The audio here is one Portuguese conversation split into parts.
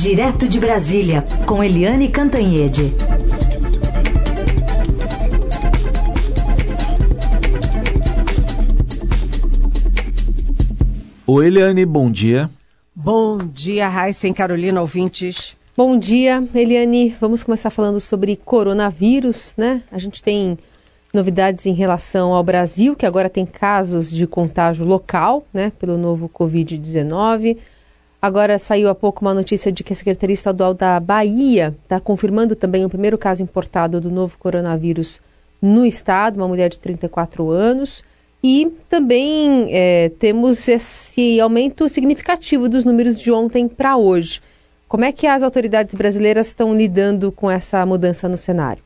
Direto de Brasília, com Eliane Cantanhede. Oi, Eliane, bom dia. Bom dia, Raíssa e Carolina, ouvintes. Bom dia, Eliane. Vamos começar falando sobre coronavírus, né? A gente tem novidades em relação ao Brasil, que agora tem casos de contágio local, né, pelo novo Covid-19. Agora saiu há pouco uma notícia de que a Secretaria Estadual da Bahia está confirmando também o primeiro caso importado do novo coronavírus no estado, uma mulher de 34 anos. E também é, temos esse aumento significativo dos números de ontem para hoje. Como é que as autoridades brasileiras estão lidando com essa mudança no cenário?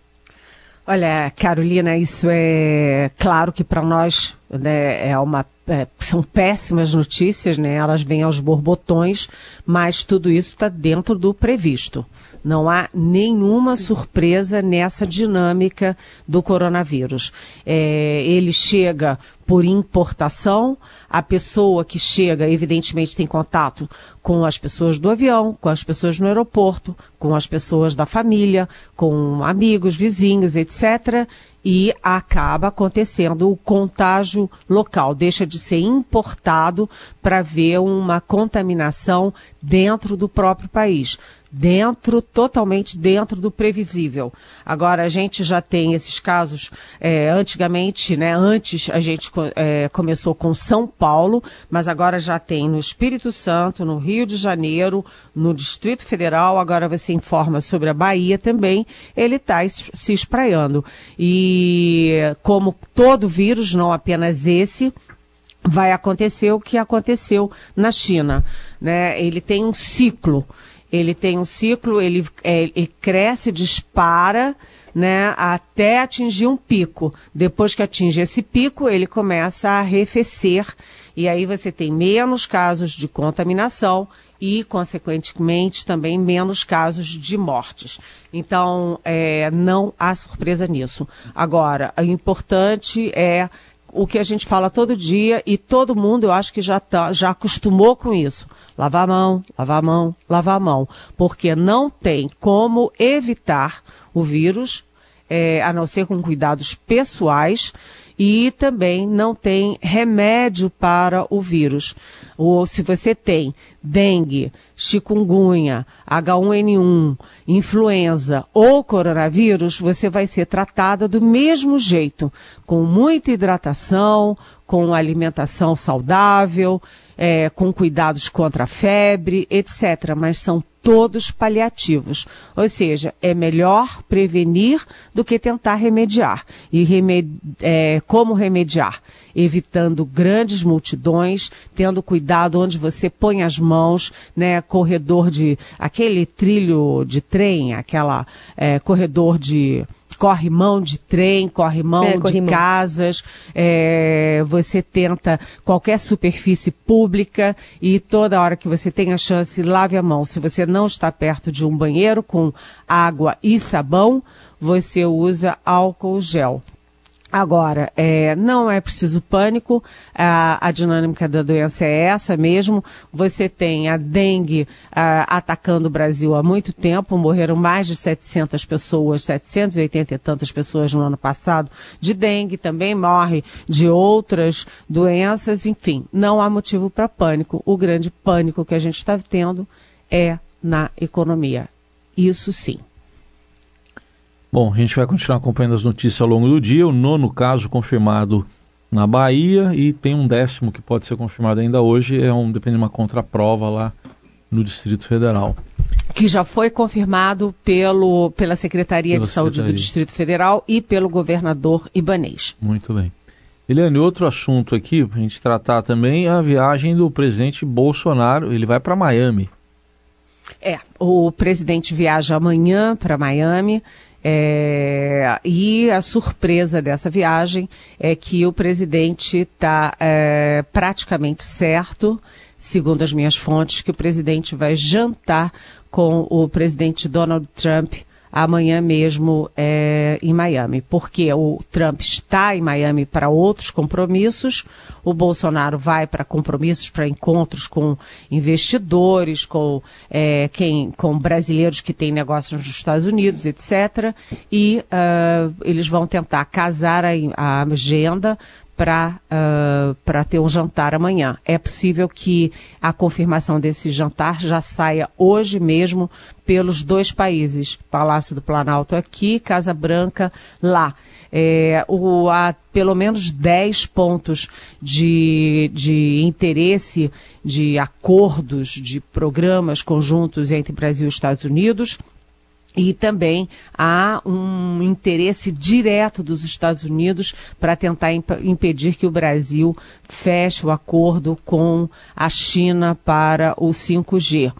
Olha, Carolina, isso é claro que para nós né, é uma é, são péssimas notícias, né? Elas vêm aos borbotões, mas tudo isso está dentro do previsto. Não há nenhuma surpresa nessa dinâmica do coronavírus. É, ele chega por importação, a pessoa que chega, evidentemente, tem contato com as pessoas do avião, com as pessoas no aeroporto, com as pessoas da família, com amigos, vizinhos, etc e acaba acontecendo o contágio local, deixa de ser importado para ver uma contaminação dentro do próprio país dentro, totalmente dentro do previsível. Agora, a gente já tem esses casos, é, antigamente, né, antes a gente é, começou com São Paulo, mas agora já tem no Espírito Santo, no Rio de Janeiro, no Distrito Federal, agora você informa sobre a Bahia também, ele está se espraiando. E como todo vírus, não apenas esse, vai acontecer o que aconteceu na China. Né? Ele tem um ciclo. Ele tem um ciclo, ele, é, ele cresce, dispara, né, até atingir um pico. Depois que atinge esse pico, ele começa a arrefecer e aí você tem menos casos de contaminação e, consequentemente, também menos casos de mortes. Então, é, não há surpresa nisso. Agora, o importante é o que a gente fala todo dia e todo mundo, eu acho que já, tá, já acostumou com isso. Lavar a mão, lavar a mão, lavar a mão. Porque não tem como evitar o vírus, é, a não ser com cuidados pessoais, e também não tem remédio para o vírus. Ou se você tem dengue, chikungunya, H1N1, influenza ou coronavírus, você vai ser tratada do mesmo jeito, com muita hidratação, com alimentação saudável, é, com cuidados contra a febre, etc. Mas são todos paliativos. Ou seja, é melhor prevenir do que tentar remediar. E é, como remediar? Evitando grandes multidões, tendo cuidado onde você põe as mãos, né? Corredor de. aquele trilho de trem, aquela é, corredor de corre mão de trem, corre mão é, de casas, é, você tenta qualquer superfície pública e toda hora que você tem a chance, lave a mão. Se você não está perto de um banheiro com água e sabão, você usa álcool gel. Agora, é, não é preciso pânico, a, a, dinâmica da doença é essa mesmo. Você tem a dengue a, atacando o Brasil há muito tempo, morreram mais de 700 pessoas, 780 e tantas pessoas no ano passado de dengue, também morre de outras doenças, enfim, não há motivo para pânico. O grande pânico que a gente está tendo é na economia. Isso sim. Bom, a gente vai continuar acompanhando as notícias ao longo do dia. O nono caso confirmado na Bahia e tem um décimo que pode ser confirmado ainda hoje, é um depende de uma contraprova lá no Distrito Federal. Que já foi confirmado pelo, pela Secretaria pela de Saúde Secretaria. do Distrito Federal e pelo governador Ibanês. Muito bem. Eliane, outro assunto aqui, para a gente tratar também, é a viagem do presidente Bolsonaro. Ele vai para Miami. É, o presidente viaja amanhã para Miami. É, e a surpresa dessa viagem é que o presidente está é, praticamente certo, segundo as minhas fontes, que o presidente vai jantar com o presidente Donald Trump amanhã mesmo é, em Miami, porque o Trump está em Miami para outros compromissos, o Bolsonaro vai para compromissos, para encontros com investidores, com, é, quem, com brasileiros que têm negócios nos Estados Unidos, etc. E uh, eles vão tentar casar a, a agenda para uh, ter um jantar amanhã. É possível que a confirmação desse jantar já saia hoje mesmo pelos dois países, Palácio do Planalto aqui, Casa Branca lá. É, o, há pelo menos 10 pontos de, de interesse de acordos, de programas conjuntos entre Brasil e Estados Unidos. E também há um interesse direto dos Estados Unidos para tentar imp impedir que o Brasil feche o acordo com a China para o 5G.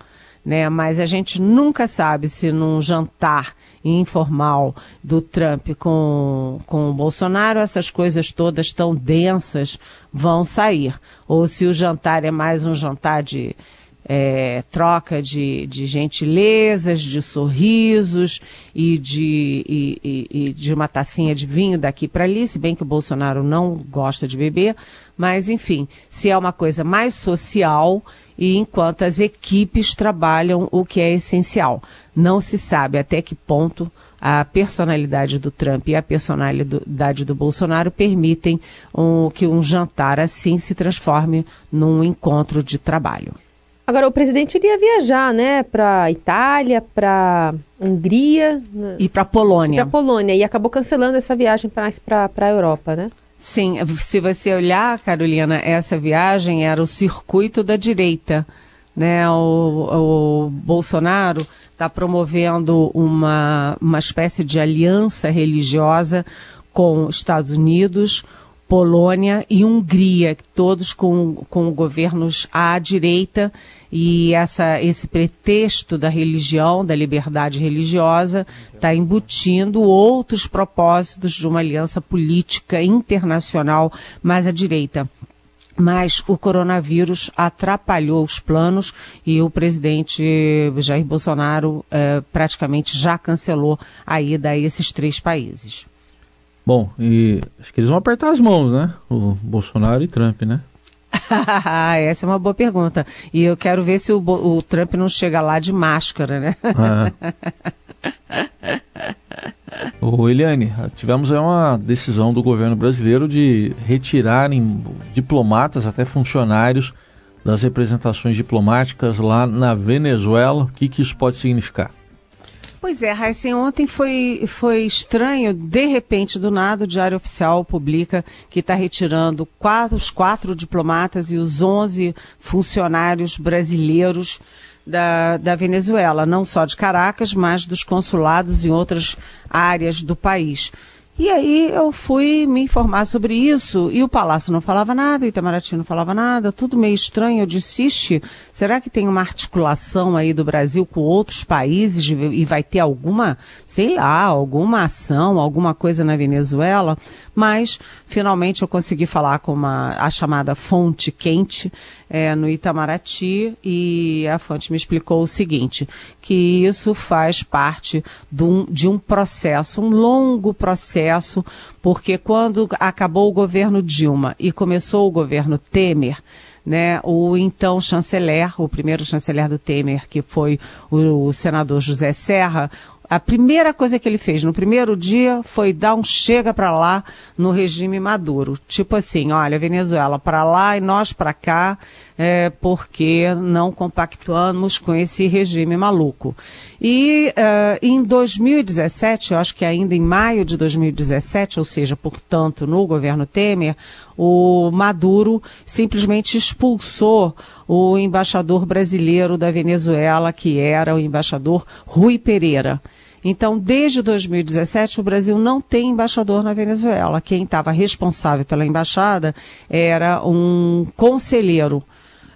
Né? Mas a gente nunca sabe se num jantar informal do Trump com, com o Bolsonaro, essas coisas todas tão densas vão sair. Ou se o jantar é mais um jantar de é, troca de, de gentilezas, de sorrisos e de, e, e, e de uma tacinha de vinho daqui para ali, se bem que o Bolsonaro não gosta de beber, mas enfim, se é uma coisa mais social e enquanto as equipes trabalham o que é essencial. Não se sabe até que ponto a personalidade do Trump e a personalidade do Bolsonaro permitem um, que um jantar assim se transforme num encontro de trabalho. Agora, o presidente iria viajar, né, para Itália, para Hungria. E para Polônia. Para Polônia, e acabou cancelando essa viagem para a Europa, né? Sim, se você olhar, Carolina, essa viagem era o circuito da direita. Né? O, o Bolsonaro está promovendo uma, uma espécie de aliança religiosa com Estados Unidos, Polônia e Hungria, todos com, com governos à direita, e essa, esse pretexto da religião, da liberdade religiosa, está embutindo outros propósitos de uma aliança política internacional mais à direita mas o coronavírus atrapalhou os planos e o presidente Jair Bolsonaro eh, praticamente já cancelou a ida a esses três países. Bom, e acho que eles vão apertar as mãos, né? O Bolsonaro e Trump, né? Essa é uma boa pergunta. E eu quero ver se o, o Trump não chega lá de máscara, né? É. Ô Eliane, tivemos uma decisão do governo brasileiro de retirarem diplomatas, até funcionários, das representações diplomáticas lá na Venezuela. O que, que isso pode significar? Pois é, Raíssen, ontem foi, foi estranho, de repente, do nada, o Diário Oficial publica que está retirando quatro, os quatro diplomatas e os onze funcionários brasileiros da, da Venezuela, não só de Caracas, mas dos consulados em outras áreas do país. E aí eu fui me informar sobre isso e o Palácio não falava nada, Itamaraty não falava nada, tudo meio estranho. Eu disse, Ixi, será que tem uma articulação aí do Brasil com outros países e vai ter alguma, sei lá, alguma ação, alguma coisa na Venezuela? Mas finalmente eu consegui falar com uma, a chamada fonte quente é, no Itamaraty e a fonte me explicou o seguinte, que isso faz parte de um, de um processo, um longo processo, porque quando acabou o governo Dilma e começou o governo Temer, né, o então chanceler, o primeiro chanceler do Temer, que foi o, o senador José Serra, a primeira coisa que ele fez no primeiro dia foi dar um chega para lá no regime Maduro. Tipo assim, olha, Venezuela para lá e nós para cá, é, porque não compactuamos com esse regime maluco. E uh, em 2017, eu acho que ainda em maio de 2017, ou seja, portanto, no governo Temer, o Maduro simplesmente expulsou o embaixador brasileiro da Venezuela, que era o embaixador Rui Pereira. Então, desde 2017, o Brasil não tem embaixador na Venezuela. Quem estava responsável pela embaixada era um conselheiro.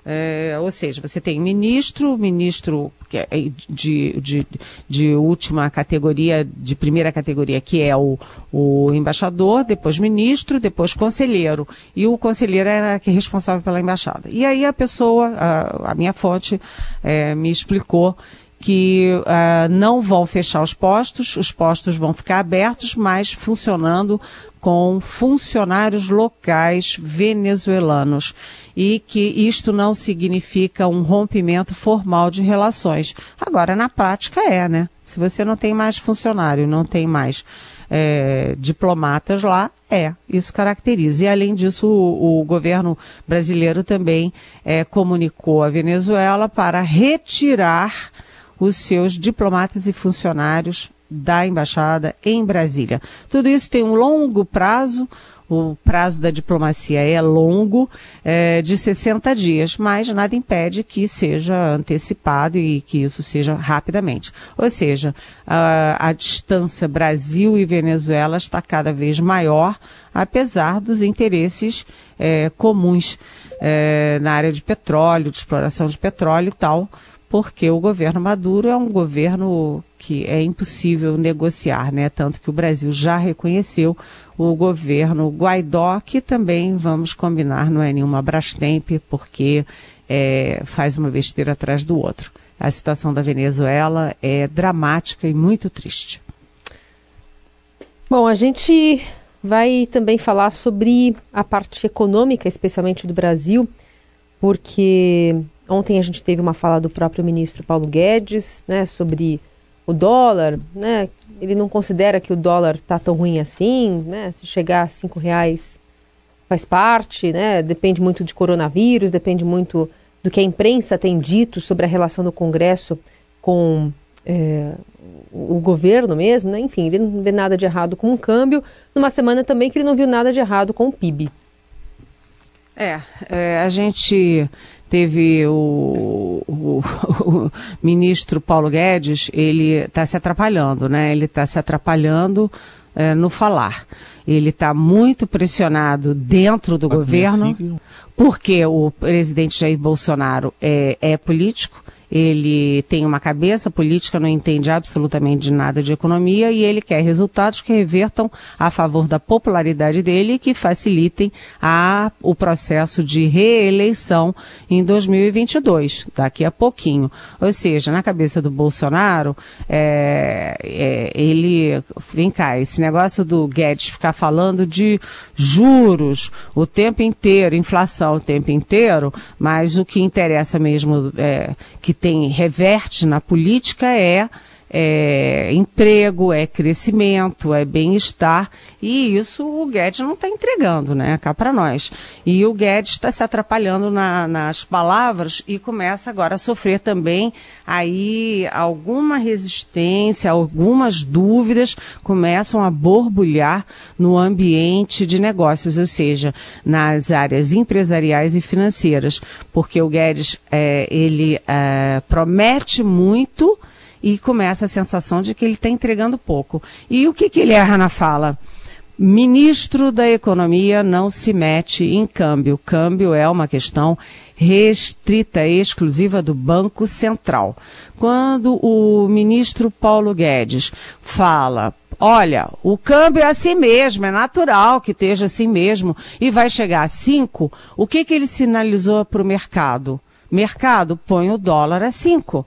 É, ou seja, você tem ministro, ministro é de, de, de última categoria, de primeira categoria, que é o, o embaixador, depois ministro, depois conselheiro. E o conselheiro era que responsável pela embaixada. E aí a pessoa, a, a minha fonte, é, me explicou que uh, não vão fechar os postos, os postos vão ficar abertos, mas funcionando com funcionários locais venezuelanos e que isto não significa um rompimento formal de relações. Agora, na prática é, né? Se você não tem mais funcionário, não tem mais é, diplomatas lá, é, isso caracteriza. E além disso, o, o governo brasileiro também é, comunicou à Venezuela para retirar os seus diplomatas e funcionários da embaixada em Brasília. Tudo isso tem um longo prazo, o prazo da diplomacia é longo, é, de 60 dias, mas nada impede que seja antecipado e que isso seja rapidamente. Ou seja, a, a distância Brasil e Venezuela está cada vez maior, apesar dos interesses é, comuns é, na área de petróleo, de exploração de petróleo e tal porque o governo Maduro é um governo que é impossível negociar, né? Tanto que o Brasil já reconheceu o governo Guaidó, que também, vamos combinar, não é nenhuma Brastemp, porque é, faz uma besteira atrás do outro. A situação da Venezuela é dramática e muito triste. Bom, a gente vai também falar sobre a parte econômica, especialmente do Brasil, porque Ontem a gente teve uma fala do próprio ministro Paulo Guedes, né, sobre o dólar, né? Ele não considera que o dólar está tão ruim assim, né? Se chegar a cinco reais faz parte, né? Depende muito de coronavírus, depende muito do que a imprensa tem dito sobre a relação do Congresso com é, o governo mesmo, né? Enfim, ele não vê nada de errado com o câmbio. Numa semana também que ele não viu nada de errado com o PIB. É, é a gente teve o, o, o, ministro Paulo Guedes, ele está se atrapalhando, né? Ele está se atrapalhando é, no falar. Ele está muito pressionado dentro do governo, porque o presidente Jair Bolsonaro é, é político ele tem uma cabeça política, não entende absolutamente de nada de economia e ele quer resultados que revertam a favor da popularidade dele e que facilitem a, o processo de reeleição em 2022, daqui a pouquinho. Ou seja, na cabeça do Bolsonaro, é, é, ele. Vem cá, esse negócio do Guedes ficar falando de juros o tempo inteiro, inflação o tempo inteiro, mas o que interessa mesmo é que tem reverte na política é, é emprego, é crescimento, é bem-estar e isso o Guedes não está entregando, né, cá para nós. E o Guedes está se atrapalhando na, nas palavras e começa agora a sofrer também aí alguma resistência, algumas dúvidas começam a borbulhar no ambiente de negócios, ou seja, nas áreas empresariais e financeiras, porque o Guedes é, ele é, promete muito e começa a sensação de que ele está entregando pouco. E o que, que ele erra na fala? Ministro da Economia não se mete em câmbio. Câmbio é uma questão restrita e exclusiva do Banco Central. Quando o ministro Paulo Guedes fala, olha, o câmbio é assim mesmo, é natural que esteja assim mesmo e vai chegar a 5, o que, que ele sinalizou para o mercado? Mercado, põe o dólar a 5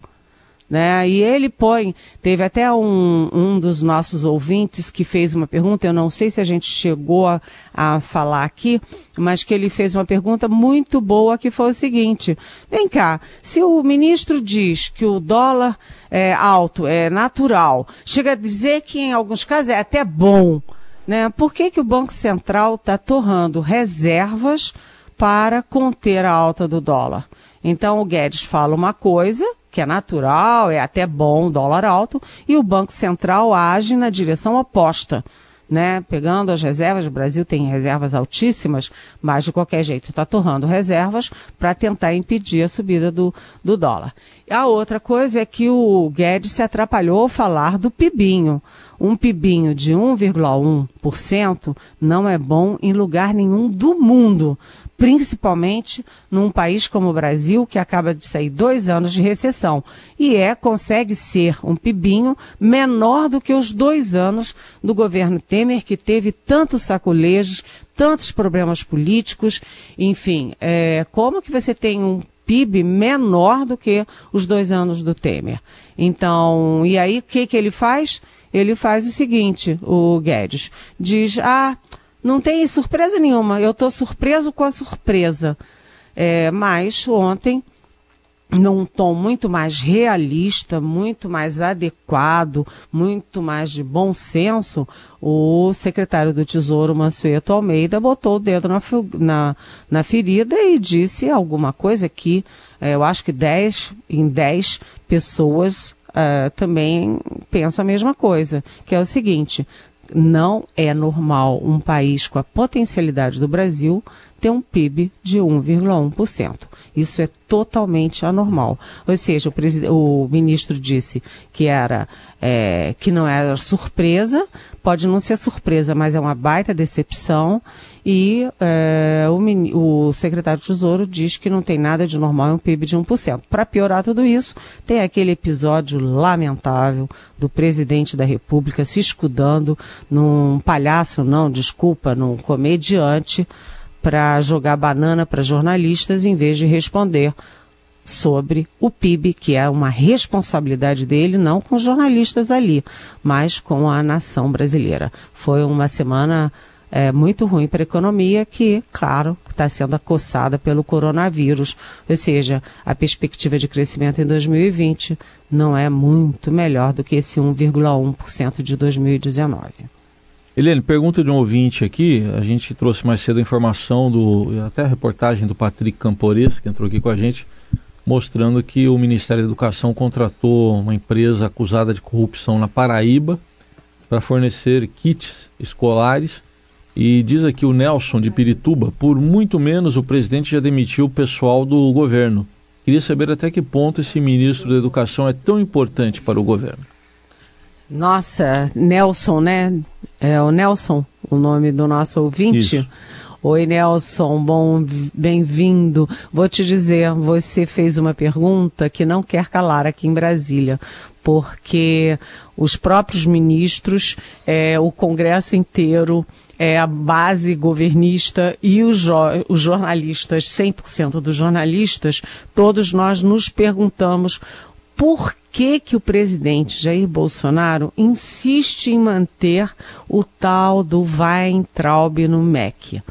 né? E ele põe, teve até um, um dos nossos ouvintes que fez uma pergunta, eu não sei se a gente chegou a, a falar aqui, mas que ele fez uma pergunta muito boa que foi o seguinte: vem cá, se o ministro diz que o dólar é alto, é natural, chega a dizer que em alguns casos é até bom, né? Por que, que o Banco Central está torrando reservas para conter a alta do dólar? Então o Guedes fala uma coisa, que é natural, é até bom, dólar alto, e o Banco Central age na direção oposta. Né, pegando as reservas, o Brasil tem reservas altíssimas, mas de qualquer jeito está torrando reservas para tentar impedir a subida do, do dólar. A outra coisa é que o Guedes se atrapalhou ao falar do PIBinho. Um PIBinho de 1,1% não é bom em lugar nenhum do mundo principalmente num país como o Brasil, que acaba de sair dois anos de recessão. E é, consegue ser um pibinho menor do que os dois anos do governo Temer, que teve tantos sacolejos, tantos problemas políticos, enfim, é, como que você tem um PIB menor do que os dois anos do Temer. Então, e aí o que, que ele faz? Ele faz o seguinte, o Guedes, diz, ah, não tem surpresa nenhuma, eu estou surpreso com a surpresa. É, mas ontem num tom muito mais realista, muito mais adequado, muito mais de bom senso, o secretário do Tesouro, Mansueto Almeida, botou o dedo na, na, na ferida e disse alguma coisa que é, eu acho que 10 em 10 pessoas uh, também pensam a mesma coisa, que é o seguinte, não é normal um país com a potencialidade do Brasil ter um PIB de 1,1%. Isso é totalmente anormal. Ou seja, o, o ministro disse que era é, que não era surpresa, pode não ser surpresa, mas é uma baita decepção. E é, o, o, secretário de Tesouro diz que não tem nada de normal em um PIB de 1%. Para piorar tudo isso, tem aquele episódio lamentável do presidente da República se escudando num palhaço, não, desculpa, num comediante para jogar banana para jornalistas em vez de responder sobre o PIB, que é uma responsabilidade dele, não com os jornalistas ali, mas com a nação brasileira. Foi uma semana é, muito ruim para a economia, que, claro, está sendo acossada pelo coronavírus. Ou seja, a perspectiva de crescimento em 2020 não é muito melhor do que esse 1,1% de 2019. Eliane, pergunta de um ouvinte aqui, a gente trouxe mais cedo a informação do, até a reportagem do Patrick Campores, que entrou aqui com a gente, mostrando que o Ministério da Educação contratou uma empresa acusada de corrupção na Paraíba para fornecer kits escolares e diz aqui o Nelson de Pirituba, por muito menos o presidente já demitiu o pessoal do governo. Queria saber até que ponto esse ministro da Educação é tão importante para o governo. Nossa, Nelson, né? É o Nelson, o nome do nosso ouvinte. Isso. Oi, Nelson, bom, bem-vindo. Vou te dizer, você fez uma pergunta que não quer calar aqui em Brasília, porque os próprios ministros, é, o Congresso inteiro, é, a base governista e os, jo os jornalistas, 100% dos jornalistas, todos nós nos perguntamos por que, que o presidente Jair Bolsonaro insiste em manter o tal do Weintraub no MEC.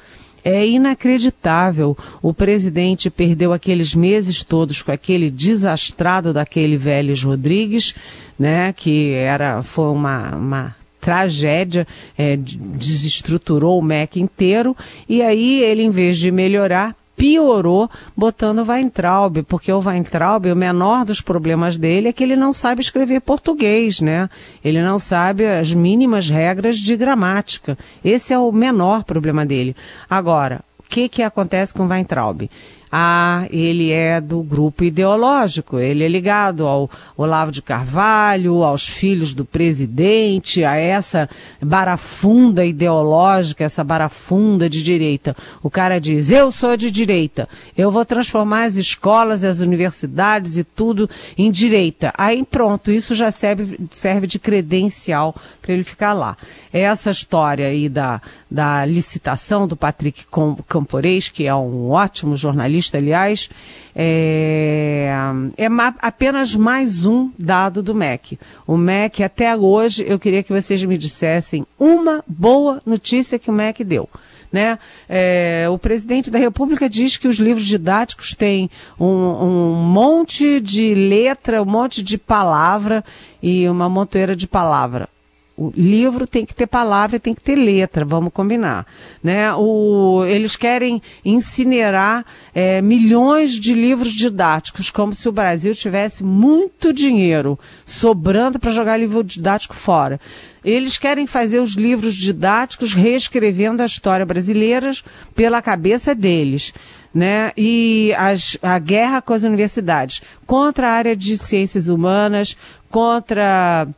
É inacreditável. O presidente perdeu aqueles meses todos com aquele desastrado daquele Vélez Rodrigues, né, que era foi uma, uma tragédia, é, desestruturou o MEC inteiro, e aí ele, em vez de melhorar, piorou botando Weintraub, porque o Weintraub, o menor dos problemas dele é que ele não sabe escrever português, né? Ele não sabe as mínimas regras de gramática. Esse é o menor problema dele. Agora, o que, que acontece com o Weintraub? Ah, ele é do grupo ideológico, ele é ligado ao Olavo de Carvalho, aos filhos do presidente, a essa barafunda ideológica, essa barafunda de direita. O cara diz: Eu sou de direita, eu vou transformar as escolas, as universidades e tudo em direita. Aí pronto, isso já serve, serve de credencial para ele ficar lá. Essa história aí da, da licitação do Patrick Camporês, que é um ótimo jornalista, aliás, é, é apenas mais um dado do MEC. O MEC, até hoje, eu queria que vocês me dissessem uma boa notícia que o MEC deu. Né? É, o presidente da República diz que os livros didáticos têm um, um, monte de letra, um monte de palavra e uma montoeira de palavra. O livro tem que ter palavra, tem que ter letra, vamos combinar. Né? O, eles querem incinerar é, milhões de livros didáticos, como se o Brasil tivesse muito dinheiro sobrando para jogar livro didático fora. Eles querem fazer os livros didáticos reescrevendo a história brasileira pela cabeça deles. Né? E as, a guerra com as universidades contra a área de ciências humanas, contra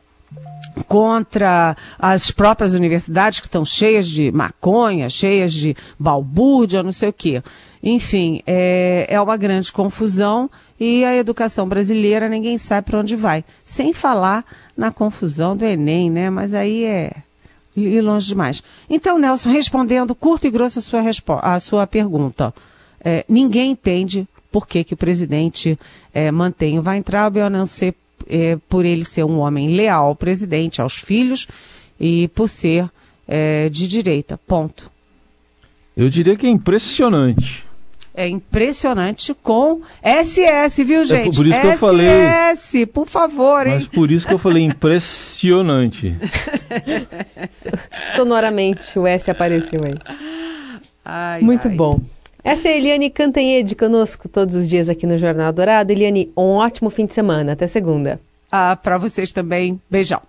contra as próprias universidades que estão cheias de maconha, cheias de balbúrdia, não sei o quê. Enfim, é, é uma grande confusão e a educação brasileira ninguém sabe para onde vai. Sem falar na confusão do Enem, né? Mas aí é ir longe demais. Então, Nelson, respondendo curto e grosso a sua, a sua pergunta. É, ninguém entende por que, que o presidente é, mantém o Weintraub, a não ser é, por ele ser um homem leal ao presidente, aos filhos, e por ser é, de direita. Ponto. Eu diria que é impressionante. É impressionante com SS, viu, gente? É por isso que SS, eu falei. SS, por favor, hein? Mas por isso que eu falei impressionante. Sonoramente o S apareceu aí. Ai, Muito ai. bom. Essa é a Eliane Cantanhede conosco todos os dias aqui no Jornal Dourado. Eliane, um ótimo fim de semana. Até segunda. Ah, para vocês também. Beijão.